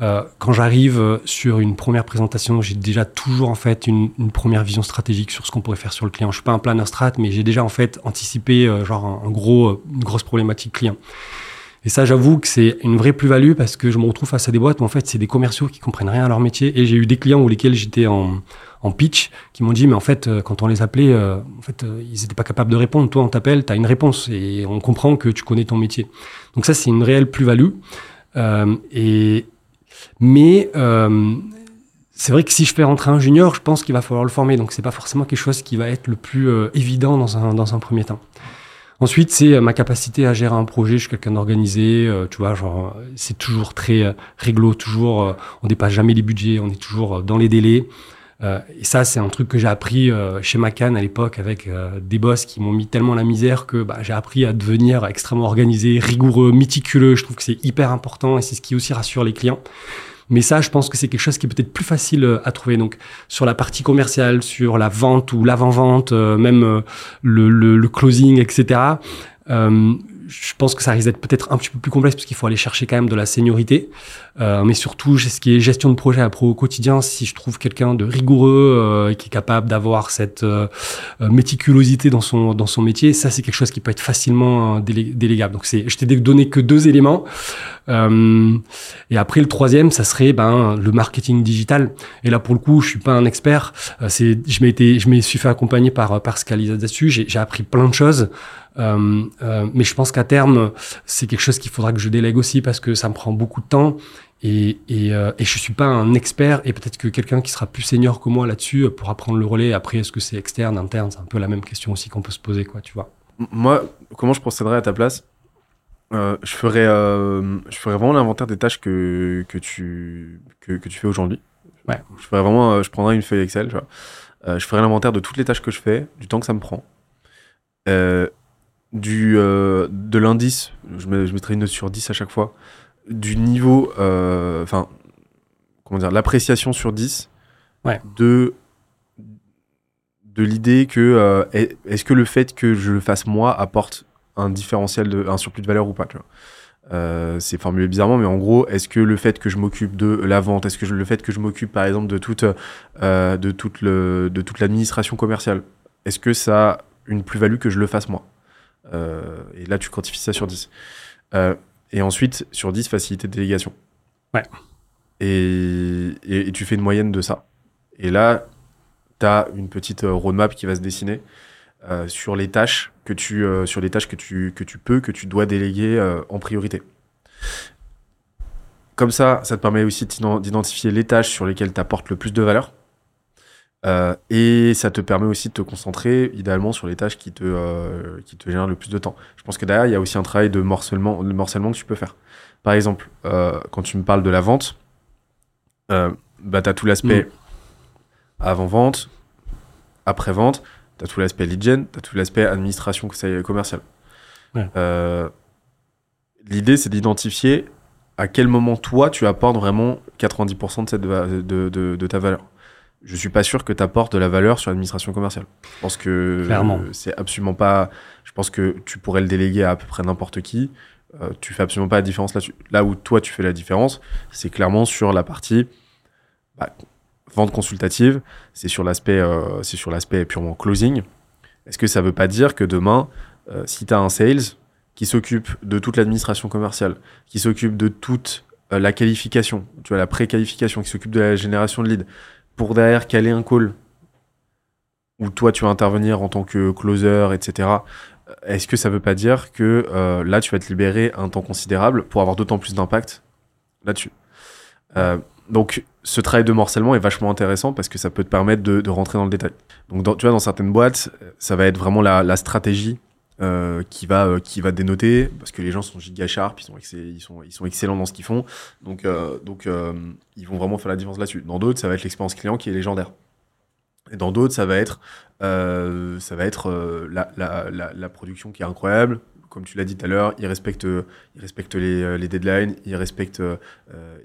Euh, quand j'arrive euh, sur une première présentation, j'ai déjà toujours en fait une, première vision stratégique sur ce qu'on pourrait faire sur le client. Je suis pas un planner strat, mais j'ai déjà en fait anticipé genre un, gros, une grosse problématique client. Et ça, j'avoue que c'est une vraie plus-value parce que je me retrouve face à des boîtes où en fait c'est des commerciaux qui comprennent rien à leur métier. Et j'ai eu des clients où lesquels j'étais en, en pitch qui m'ont dit mais en fait euh, quand on les appelait euh, en fait euh, ils n'étaient pas capables de répondre. Toi on t'appelle tu as une réponse et on comprend que tu connais ton métier. Donc ça c'est une réelle plus-value. Et mais c'est vrai que si je fais rentrer un junior je pense qu'il va falloir le former. Donc c'est pas forcément quelque chose qui va être le plus évident dans un dans un premier temps. Ensuite, c'est ma capacité à gérer un projet. Je suis quelqu'un d'organisé, tu vois, genre, c'est toujours très réglo, toujours, on dépasse jamais les budgets, on est toujours dans les délais. Euh, et ça, c'est un truc que j'ai appris euh, chez Macan à l'époque avec euh, des boss qui m'ont mis tellement la misère que bah, j'ai appris à devenir extrêmement organisé, rigoureux, méticuleux. Je trouve que c'est hyper important et c'est ce qui aussi rassure les clients. Mais ça, je pense que c'est quelque chose qui est peut-être plus facile à trouver. Donc, sur la partie commerciale, sur la vente ou l'avant-vente, même le, le, le, closing, etc je pense que ça risque d'être peut-être un petit peu plus complexe parce qu'il faut aller chercher quand même de la seniorité. Euh, mais surtout, ce qui est gestion de projet à pro au quotidien, si je trouve quelqu'un de rigoureux euh, qui est capable d'avoir cette euh, méticulosité dans son dans son métier, ça c'est quelque chose qui peut être facilement délégable. Donc je t'ai donné que deux éléments. et après le troisième, ça serait ben le marketing digital. Et là pour le coup, je suis pas un expert. c'est, je m'ai suis fait accompagner par par Scalisa dessus. J'ai appris plein de choses. Euh, euh, mais je pense qu'à terme, c'est quelque chose qu'il faudra que je délègue aussi parce que ça me prend beaucoup de temps et, et, euh, et je suis pas un expert et peut-être que quelqu'un qui sera plus senior que moi là-dessus pourra prendre le relais. Après, est-ce que c'est externe, interne? C'est un peu la même question aussi qu'on peut se poser, quoi, tu vois. Moi, comment je procéderais à ta place? Euh, je ferais, euh, je ferais vraiment l'inventaire des tâches que, que, tu, que, que tu fais aujourd'hui. Ouais. Je ferais vraiment, je prendrais une feuille Excel, tu vois. je ferais l'inventaire de toutes les tâches que je fais, du temps que ça me prend. Du, euh, de l'indice, je, je, mettrai une note sur 10 à chaque fois, du niveau, euh, enfin, comment dire, l'appréciation sur 10 ouais. de, de l'idée que euh, est-ce que le fait que je le fasse moi apporte un différentiel, de, un surplus de valeur ou pas, tu vois. Euh, c'est formulé bizarrement, mais en gros, est-ce que le fait que je m'occupe de la vente, est-ce que je, le fait que je m'occupe par exemple de toute, euh, de toute, le, de toute l'administration commerciale, est-ce que ça a une plus-value que je le fasse moi? Et là, tu quantifies ça sur 10. Euh, et ensuite, sur 10, facilité de délégation. Ouais. Et, et, tu fais une moyenne de ça. Et là, tu as une petite euh, roadmap qui va se dessiner sur les tâches que tu, sur les tâches que tu, que tu peux, que tu dois déléguer en priorité. Comme ça, ça te permet aussi d'identifier les tâches sur lesquelles tu apportes le plus de valeur euh, et ça te permet aussi de te concentrer idéalement sur les tâches qui te, euh, qui te génèrent le plus de temps. Je pense que derrière, il y a aussi un travail de morcellement, de morcellement que tu peux faire. Par exemple, euh, quand tu me parles de la vente, bah, tu as tout l'aspect mm. avant-vente, après-vente, tu as tout l'aspect lead gen, tu as tout l'aspect administration commerciale. L'idée, c'est d'identifier à quel moment toi, tu apportes vraiment 90% de, cette, de, de, de ta valeur je suis pas sûr que tu apportes de la valeur sur l'administration commerciale. Je pense que c'est absolument pas. Je pense que tu pourrais le déléguer à à peu près n'importe qui. Euh, tu fais absolument pas la différence là-dessus. Là où toi tu fais la différence, c'est clairement sur la partie bah, vente consultative. C'est sur l'aspect, euh, c'est sur l'aspect purement closing. Est-ce que ça veut pas dire que demain, euh, si tu as un sales qui s'occupe de toute l'administration commerciale, qui s'occupe de toute la qualification, tu vois, la pré-qualification, qui s'occupe de la génération de leads, pour derrière caler un call où toi tu vas intervenir en tant que closer, etc. Est-ce que ça veut pas dire que euh, là tu vas te libérer un temps considérable pour avoir d'autant plus d'impact là-dessus? Euh, Donc ce travail de morcellement est vachement intéressant parce que ça peut te permettre de, rentrer dans le détail. Donc tu vois dans certaines boîtes, ça va être vraiment la stratégie euh, qui va euh, qui va dénoter parce que les gens sont giga sharp, ils sont excellents dans ce qu'ils font. Donc euh, donc ils vont vraiment faire la différence là-dessus. Dans d'autres, ça va être l'expérience client qui est légendaire. Et dans d'autres, ça va être ça va être la, la, production qui est incroyable. Comme tu l'as dit tout à l'heure, ils respectent ils respectent les, les deadlines, ils respectent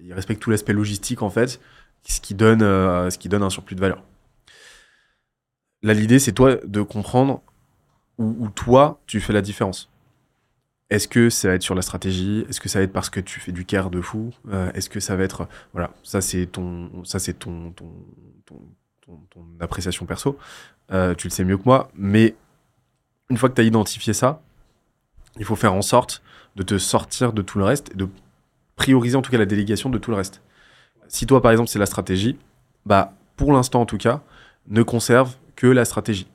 ils respectent tout l'aspect logistique en fait, ce qui donne ce qui donne un surplus de valeur. Là, l'idée, c'est toi de comprendre où, toi, tu fais la différence. Est-ce que ça va être sur la stratégie? Est-ce que ça va être parce que tu fais du care de fou? Euh, Est-ce que ça va être voilà ça c'est ton ça c'est ton ton ton appréciation perso. Euh, tu le sais mieux que moi mais une fois que tu as identifié ça il faut faire en sorte de te sortir de tout le reste et de prioriser en tout cas la délégation de tout le reste. Si toi par exemple c'est la stratégie bah pour l'instant en tout cas ne conserve que la stratégie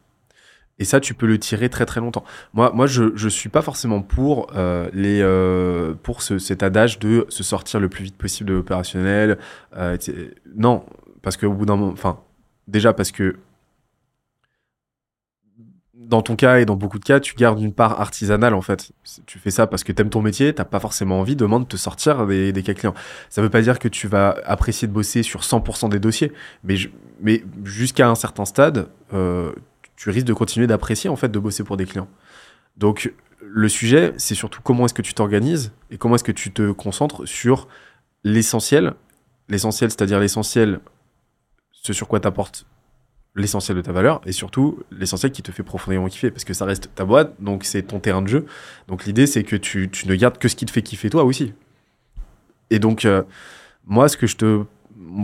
et ça, tu peux le tirer très très longtemps. Moi, moi je je suis pas forcément pour euh, les euh, pour ce, cet adage de se sortir le plus vite possible de l'opérationnel. Euh, non, parce que au bout d'un moment, enfin, déjà parce que dans ton cas et dans beaucoup de cas, tu gardes une part artisanale en fait. Tu fais ça parce que t'aimes ton métier, t'as pas forcément envie demain de te sortir des, des cas clients. Ça veut pas dire que tu vas apprécier de bosser sur 100% des dossiers, mais, mais jusqu'à un certain stade, tu risques de continuer d'apprécier en fait de bosser pour des clients. Donc le sujet, c'est surtout comment est-ce que tu t'organises et comment est-ce que tu te concentres sur l'essentiel, l'essentiel, c'est-à-dire l'essentiel, ce sur quoi t'apportes l'essentiel de ta valeur et surtout l'essentiel qui te fait profondément kiffer parce que ça reste ta boîte donc c'est ton terrain de jeu. Donc l'idée c'est que tu, tu ne gardes que ce qui te fait kiffer toi aussi. Et donc euh, moi ce que je te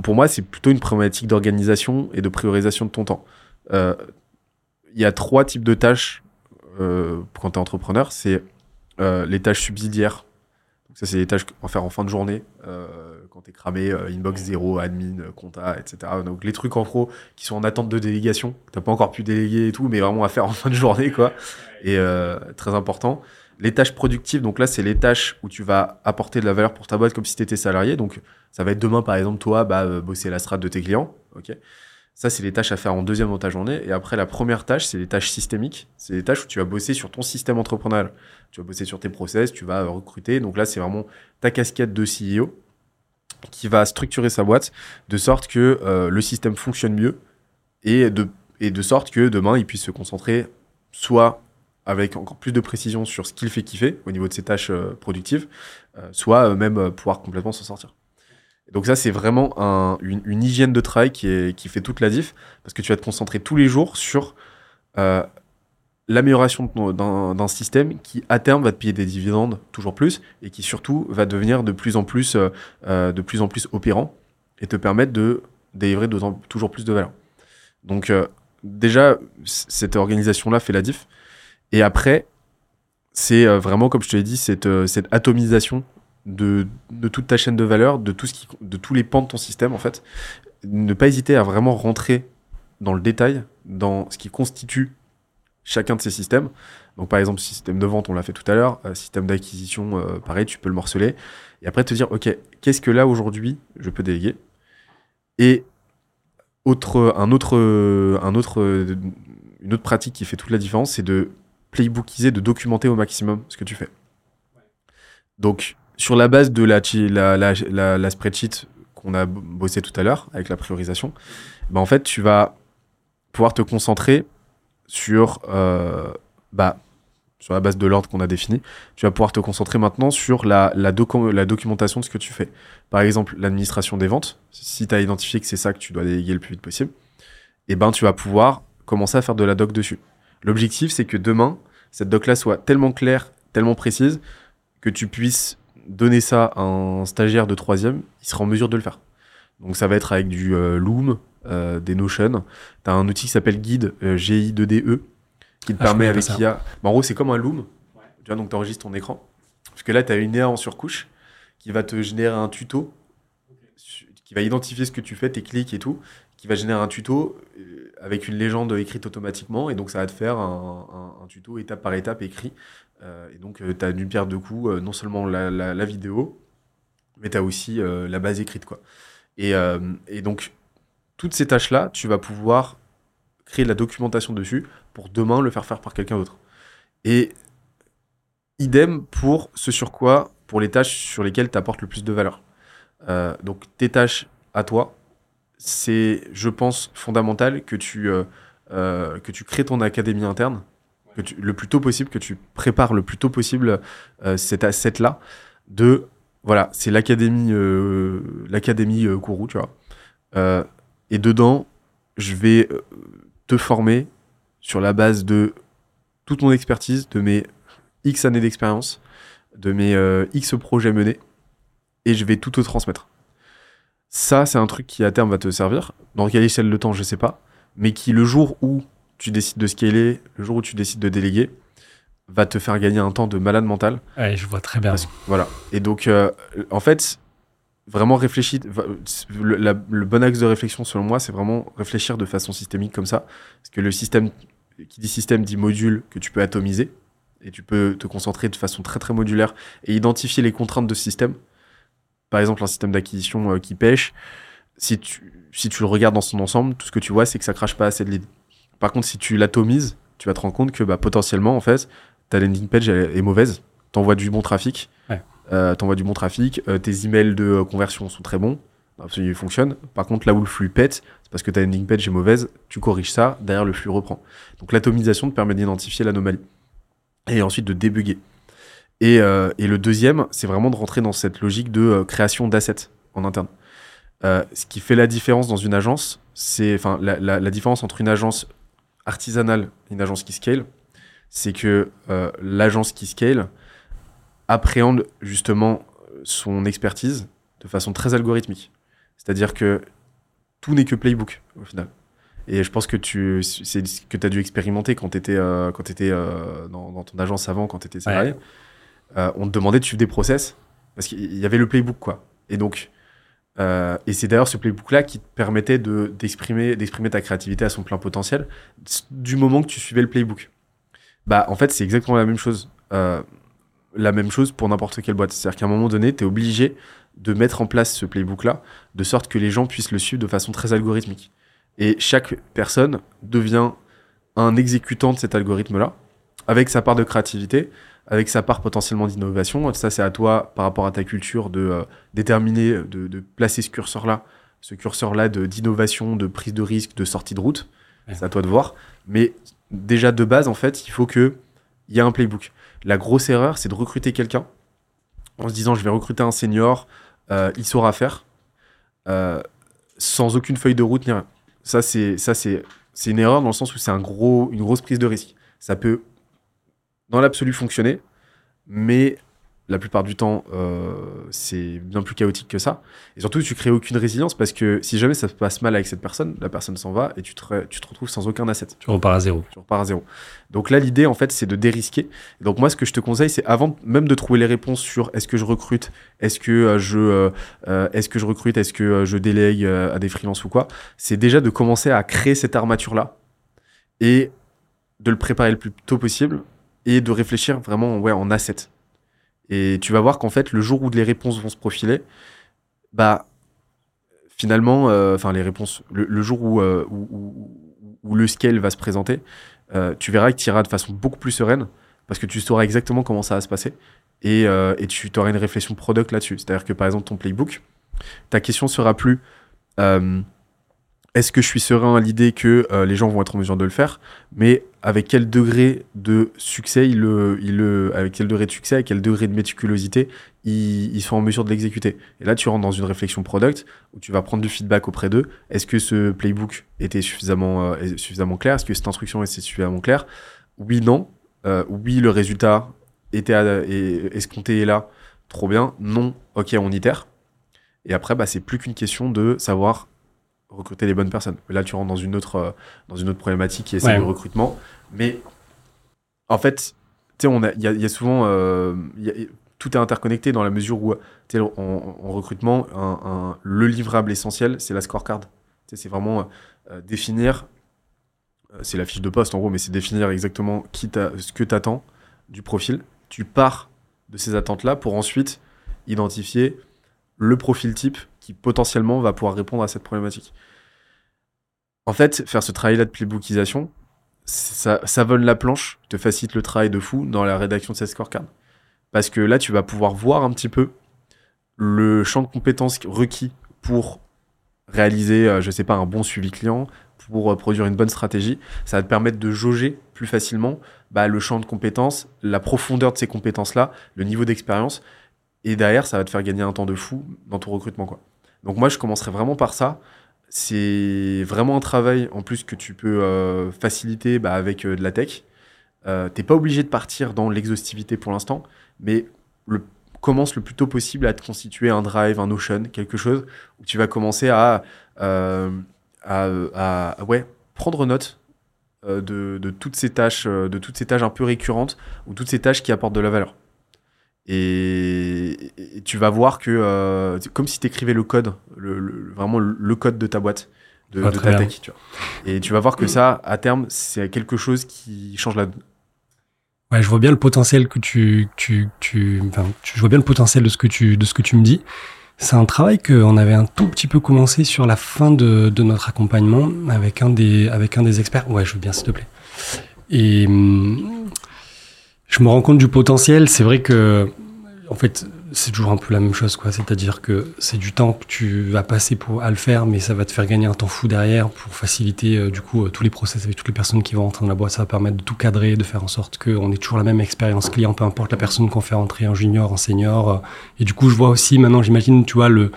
pour moi c'est plutôt une problématique d'organisation et de priorisation de ton temps. Euh, il y a trois types de tâches euh, quand tu es entrepreneur. C'est euh, les tâches subsidiaires. Donc ça c'est les tâches qu'on va faire en fin de journée euh, quand t'es cramé euh, inbox zéro admin euh, compta etc donc les trucs en pro qui sont en attente de délégation. T'as pas encore pu déléguer et tout mais vraiment à faire en fin de journée quoi. Et très important. Les tâches productives. Donc là c'est les tâches où tu vas apporter de la valeur pour ta boîte comme si tu étais salarié. Donc ça va être demain par exemple toi bah, bosser la strat de tes clients ok? Ça c'est les tâches à faire en deuxième dans ta journée. Et après la première tâche c'est les tâches systémiques. C'est les tâches où tu vas bosser sur ton système entrepreneurial. Tu vas bosser sur tes process tu vas euh, recruter. Donc là c'est vraiment ta casquette de CEO qui va structurer sa boîte de sorte que euh, le système fonctionne mieux et de, sorte que demain il puisse se concentrer soit avec encore plus de précision sur ce qu'il fait kiffer au niveau de ses tâches euh, productives, soit même pouvoir complètement s'en sortir. Donc ça c'est vraiment un- une, hygiène de travail qui, fait toute la diff parce que tu vas te concentrer tous les jours sur euh, l'amélioration d'un système qui à terme va te payer des dividendes toujours plus et qui surtout va devenir de plus en plus euh, euh, de plus en plus opérant et te permettre de délivrer toujours plus de valeur. Donc déjà cette organisation là fait la diff et après c'est vraiment comme je te l'ai dit cette atomisation de, toute ta chaîne de valeur, de tout ce qui de tous les pans de ton système en fait. Ne pas hésiter à vraiment rentrer dans le détail dans ce qui constitue chacun de ces systèmes. Donc par exemple, système de vente, on l'a fait tout à l'heure, euh, système d'acquisition, euh, pareil, tu peux le morceler. Et après te dire, ok, qu'est-ce que là aujourd'hui je peux déléguer? Et autre, un autre, un autre, une autre pratique qui fait toute la différence, c'est de playbookiser, de documenter au maximum ce que tu fais. Donc sur la base de la, la, la, spreadsheet qu'on a bossé tout à l'heure avec la priorisation, bah en fait tu vas pouvoir te concentrer sur, euh, bah, sur la base de l'ordre qu'on a défini, tu vas pouvoir te concentrer maintenant sur la, la, la documentation de ce que tu fais. Par exemple, l'administration des ventes, si tu as identifié que c'est ça que tu dois déléguer le plus vite possible, et ben tu vas pouvoir commencer à faire de la doc dessus. L'objectif, c'est que demain, cette doc-là soit tellement claire, tellement précise, que tu puisses donner ça à un stagiaire de troisième, il sera en mesure de le faire. Donc ça va être avec du euh, Loom, euh, des Notion. Tu as un outil qui s'appelle Guide, euh, GI2DE, qui te Ah, permet avec. IA. Bah, en gros, c'est comme un Loom. Tu vois, donc tu enregistres ton écran. Parce que là, tu as une IA en surcouche qui va te générer un tuto, qui va identifier ce que tu fais, tes clics et tout, qui va générer un tuto avec une légende écrite automatiquement. Et donc, ça va te faire un, un- un tuto étape par étape écrit. Euh, et donc, tu as d'une pierre deux coups, euh, non seulement la, la- vidéo, mais tu as aussi euh, la base écrite. Quoi. Et, euh, et donc, toutes ces tâches-là, tu vas pouvoir créer de la documentation dessus pour demain le faire faire par quelqu'un d'autre. Et idem pour ce sur quoi, pour les tâches sur lesquelles tu apportes le plus de valeur. Euh, donc tes tâches à toi, c'est, je pense, fondamental que tu, euh, euh, que tu crées ton académie interne, le plus tôt possible, que tu prépares le plus tôt possible euh, cet asset-là de, voilà, c'est l'académie, euh, l'académie euh, Kourou, tu vois. Euh, et dedans, je vais euh, te former sur la base de toute mon expertise, de mes X années d'expérience, de mes X projets menés, et je vais tout te transmettre. Ça, c'est un truc qui à terme va te servir. Dans quelle échelle de temps, je sais pas, mais qui le jour où tu décides de scaler, le jour où tu décides de déléguer, va te faire gagner un temps de malade mental. Ouais, je vois très bien. Parce voilà. Et donc, euh, en fait, vraiment réfléchir. Le, la- le bon axe de réflexion, selon moi, c'est vraiment réfléchir de façon systémique comme ça. Parce que le système, qui dit système, dit module que tu peux atomiser. Et tu peux te concentrer de façon très très modulaire et identifier les contraintes de ce système. Par exemple, un système d'acquisition euh, qui pêche. Si tu, si tu le regardes dans son ensemble, tout ce que tu vois, c'est que ça crache pas assez de leads. Par contre, si tu l'atomises, tu vas te rendre compte que bah, potentiellement, en fait, ta landing page elle est mauvaise. T'envoies du bon trafic. Ouais. Euh, T'envoies du bon trafic. euh, tes emails de euh, conversion sont très bons. Absolument, ils fonctionnent. Par contre, là où le flux pète, c'est parce que ta landing page est mauvaise. Tu corriges ça. Derrière, le flux reprend. Donc, l'atomisation te permet d'identifier l'anomalie. Et ensuite de débugger. Et, euh, et le deuxième, c'est vraiment de rentrer dans cette logique de création d'assets en interne. Ce qui fait la différence dans une agence, c'est enfin la, la- la différence entre une agence artisanale et une agence qui scale, c'est que euh, l'agence qui scale appréhende justement son expertise de façon très algorithmique. C'est-à-dire que tout n'est que playbook au final. Et je pense que tu c'est ce que tu as dû expérimenter quand tu étais, quand t'étais, euh, dans, dans ton agence avant, quand tu étais salarié. Euh, on te demandait de suivre des process parce qu'il y avait le playbook quoi. Et donc euh, et c'est d'ailleurs ce playbook-là qui te permettait de, d'exprimer, ta créativité à son plein potentiel du moment que tu suivais le playbook. Bah, en fait, c'est exactement la même chose. Euh, la même chose pour n'importe quelle boîte. C'est-à-dire qu'à un moment donné, tu es obligé de mettre en place ce playbook-là de sorte que les gens puissent le suivre de façon très algorithmique. Et chaque personne devient un exécutant de cet algorithme-là, avec sa part de créativité, avec sa part potentiellement d'innovation. Ça, c'est à toi, par rapport à ta culture, de euh, déterminer, de, de placer ce curseur-là, ce curseur-là d'innovation, de prise de risque, de sortie de route. Ouais. C'est à toi de voir. Mais déjà de base, en fait, il faut que il y ait un playbook. La grosse erreur, c'est de recruter quelqu'un en se disant je vais recruter un senior, euh, il saura faire, euh, sans aucune feuille de route ni rien. Ça, c'est une erreur dans le sens où c'est un gros, une grosse prise de risque. Ça peut, dans l'absolu, fonctionner, mais la plupart du temps, euh, c'est bien plus chaotique que ça. Et surtout, tu crées aucune résilience parce que si jamais ça se passe mal avec cette personne, la personne s'en va et tu te, re- tu te retrouves sans aucun asset. Tu repars à zéro. Tu repars à zéro. Donc là, l'idée, en fait, c'est de dérisquer. Donc moi, ce que je te conseille, c'est avant même de trouver les réponses sur est-ce que je recrute, est-ce que euh, je, euh, est-ce que je recrute, est-ce que je délègue à des freelances ou quoi, c'est déjà de commencer à créer cette armature-là et de le préparer le plus tôt possible et de réfléchir vraiment en asset. Et tu vas voir qu'en fait, le jour où les réponses vont se profiler, bah finalement, euh, enfin les réponses, le, jour où, euh, où, où- le scale va se présenter, euh, tu verras que tu iras de façon beaucoup plus sereine parce que tu sauras exactement comment ça va se passer et, et tu auras une réflexion product là-dessus. C'est-à-dire que par exemple, ton playbook, ta question sera plus est-ce que je suis serein à l'idée que euh, les gens vont être en mesure de le faire, mais avec quel degré de succès avec quel degré de succès, avec quel degré de méticulosité ils, sont en mesure de l'exécuter? Et là, tu rentres dans une réflexion product où tu vas prendre du feedback auprès d'eux. Est-ce que ce playbook était suffisamment, euh, clair? Est-ce que cette instruction était suffisamment claire? Oui, non. Euh, oui, le résultat était à- et- là. Trop bien. Non. Ok, on itère. Et après, bah, c'est plus qu'une question de savoir recruter les bonnes personnes. Mais là, tu rentres dans une autre, euh, dans une autre problématique qui est celle Ouais. du recrutement. Mais En fait, tu sais, il y a, il y a souvent, euh, il y a- tout est interconnecté dans la mesure où, tu sais, en, en recrutement, un, un- le livrable essentiel, c'est la scorecard. C'est vraiment euh, définir, euh, c'est la fiche de poste en gros, mais c'est définir exactement qui ce que tu attends du profil. Tu pars de ces attentes-là pour ensuite identifier le profil type potentiellement va pouvoir répondre à cette problématique. En fait, faire ce travail-là de playbookisation, ça, vole la planche, te facilite le travail de fou dans la rédaction de cette scorecard. Parce que là, tu vas pouvoir voir un petit peu le champ de compétences requis pour réaliser, euh, je sais pas, un bon suivi client, pour euh, produire une bonne stratégie. Ça va te permettre de jauger plus facilement bah, le champ de compétences, la profondeur de ces compétences-là, le niveau d'expérience. Et derrière, ça va te faire gagner un temps de fou dans ton recrutement. Quoi. Donc moi, je commencerai vraiment par ça. C'est vraiment un travail en plus que tu peux euh, faciliter bah, avec euh, de la tech. Euh, T'es pas obligé de partir dans l'exhaustivité pour l'instant, mais commence le plus tôt possible à te constituer un drive, un Notion, quelque chose où tu vas commencer à, euh, prendre note de, toutes ces tâches, de toutes ces tâches un peu récurrentes ou toutes ces tâches qui apportent de la valeur. Et, et tu vas voir que euh, c'est comme si tu écrivais le code, le, le- vraiment le, code de ta boîte, de, Ah, de ta bien. tech. Tu vois. Et tu vas voir que ça, à terme, c'est quelque chose qui change la donne. Ouais, je vois bien le potentiel que tu, tu, tu, enfin, je vois bien le potentiel de ce que tu, de ce que tu me dis. C'est un travail qu'on avait un tout petit peu commencé sur la fin de, de notre accompagnement avec un des, avec un des experts. Ouais, je veux bien, s'il te plaît. Et hum, je me rends compte du potentiel. C'est vrai que, en fait, c'est toujours un peu la même chose, quoi. C'est-à-dire que c'est du temps que tu vas passer pour à le faire, mais ça va te faire gagner un temps fou derrière pour faciliter, euh, du coup, euh, tous les process avec toutes les personnes qui vont rentrer dans la boîte. Ça va permettre de tout cadrer, de faire en sorte qu'on ait toujours la même expérience client, peu importe la personne qu'on fait rentrer en junior, en senior. euh. Et du coup, je vois aussi maintenant, j'imagine, tu vois, le,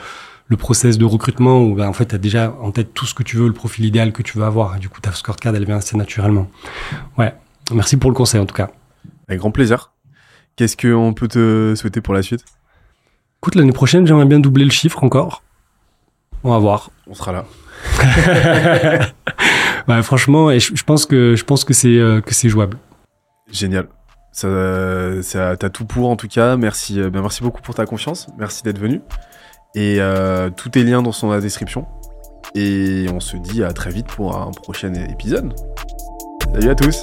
le process de recrutement où, ben, en fait, tu as déjà en tête tout ce que tu veux, le profil idéal que tu veux avoir. Et du coup, ta scorecard, elle vient assez naturellement. Ouais. Merci pour le conseil, en tout cas. Avec grand plaisir. Qu'est-ce qu'on peut te souhaiter pour la suite? Écoute, l'année prochaine, j'aimerais bien doubler le chiffre encore. On va voir. On sera là. Ouais, franchement, et je, je pense que je pense que c'est euh, que c'est jouable. Génial. Ça, ça, t'as tout pour en tout cas. Merci, euh, ben, merci beaucoup pour ta confiance. Merci d'être venu. Et euh, tous tes liens dans son description. Et on se dit à très vite pour un prochain épisode. Salut à tous.